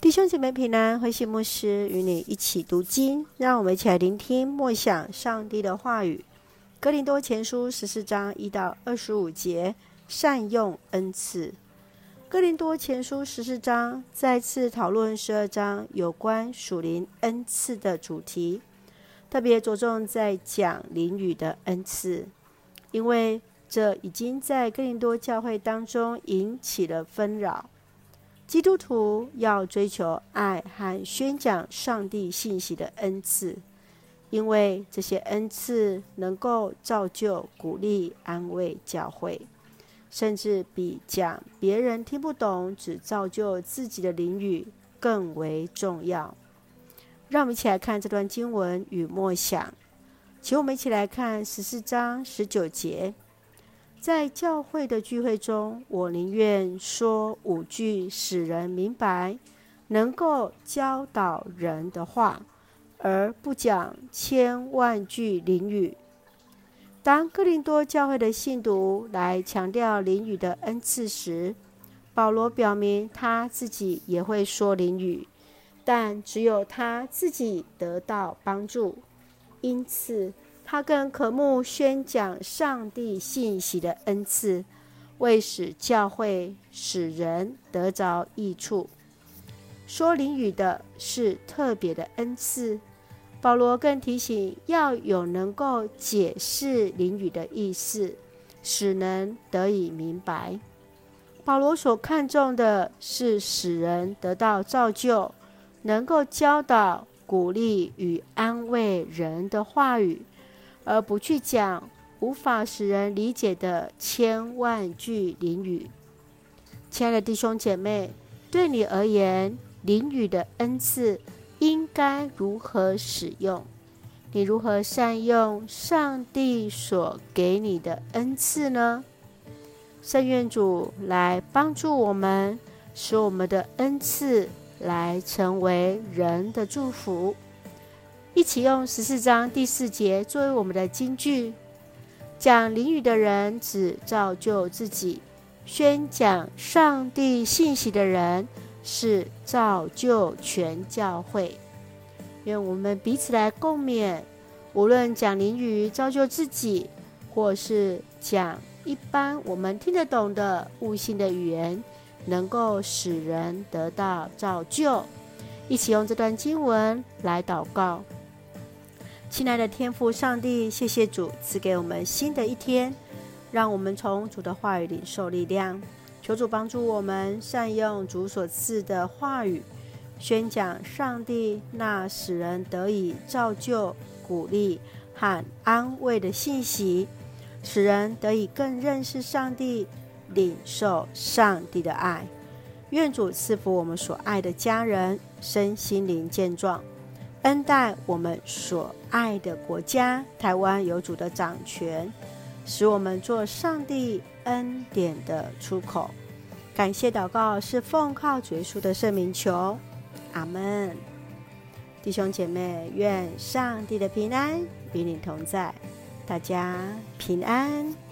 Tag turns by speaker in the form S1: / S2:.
S1: 弟兄姐妹平安，慧馨牧师与你一起读经，让我们一起来聆听默想上帝的话语。哥林多前书十四章一到二十五节，善用恩赐。哥林多前书十四章再次讨论十二章有关属灵恩赐的主题，特别着重在讲灵语的恩赐，因为这已经在哥林多教会当中引起了纷扰。基督徒要追求爱和宣讲上帝信息的恩赐，因为这些恩赐能够造就、鼓励、安慰教会，甚至比讲别人听不懂、只造就自己的灵语更为重要。让我们一起来看这段经文与默想，请我们一起来看十四章十九节。在教会的聚会中，我宁愿说五句使人明白、能够教导人的话，而不讲千万句灵语。当哥林多教会的信徒来强调灵语的恩赐时，保罗表明他自己也会说灵语，但只有他自己得到帮助，因此，他更渴慕宣讲上帝信息的恩赐，为使教会、使人得着益处。说灵语的是特别的恩赐。保罗更提醒要有能够解释灵语的意思，使人得以明白。保罗所看重的是使人得到造就，能够教导、鼓励与安慰人的话语。而不去讲无法使人理解的千万句灵语。亲爱的弟兄姐妹，对你而言，灵语的恩赐应该如何使用？你如何善用上帝所给你的恩赐呢？圣愿主来帮助我们，使我们的恩赐来成为人的祝福。一起用十四章第四节作为我们的金句：讲灵语的人只造就自己，宣讲上帝信息的人是造就全教会。愿我们彼此来共勉，无论讲灵语造就自己，或是讲一般我们听得懂的悟性的语言，能够使人得到造就。一起用这段经文来祷告。亲爱的天父上帝，谢谢主赐给我们新的一天，让我们从主的话语领受力量。求主帮助我们善用主所赐的话语，宣讲上帝那使人得以造就、鼓励和安慰的信息，使人得以更认识上帝，领受上帝的爱。愿主赐福我们所爱的家人，身心灵健壮。恩待我们所爱的国家，台湾有主的掌权，使我们做上帝恩典的出口。感谢祷告是奉靠主耶稣的圣名求，阿门。弟兄姐妹，愿上帝的平安与你同在，大家平安。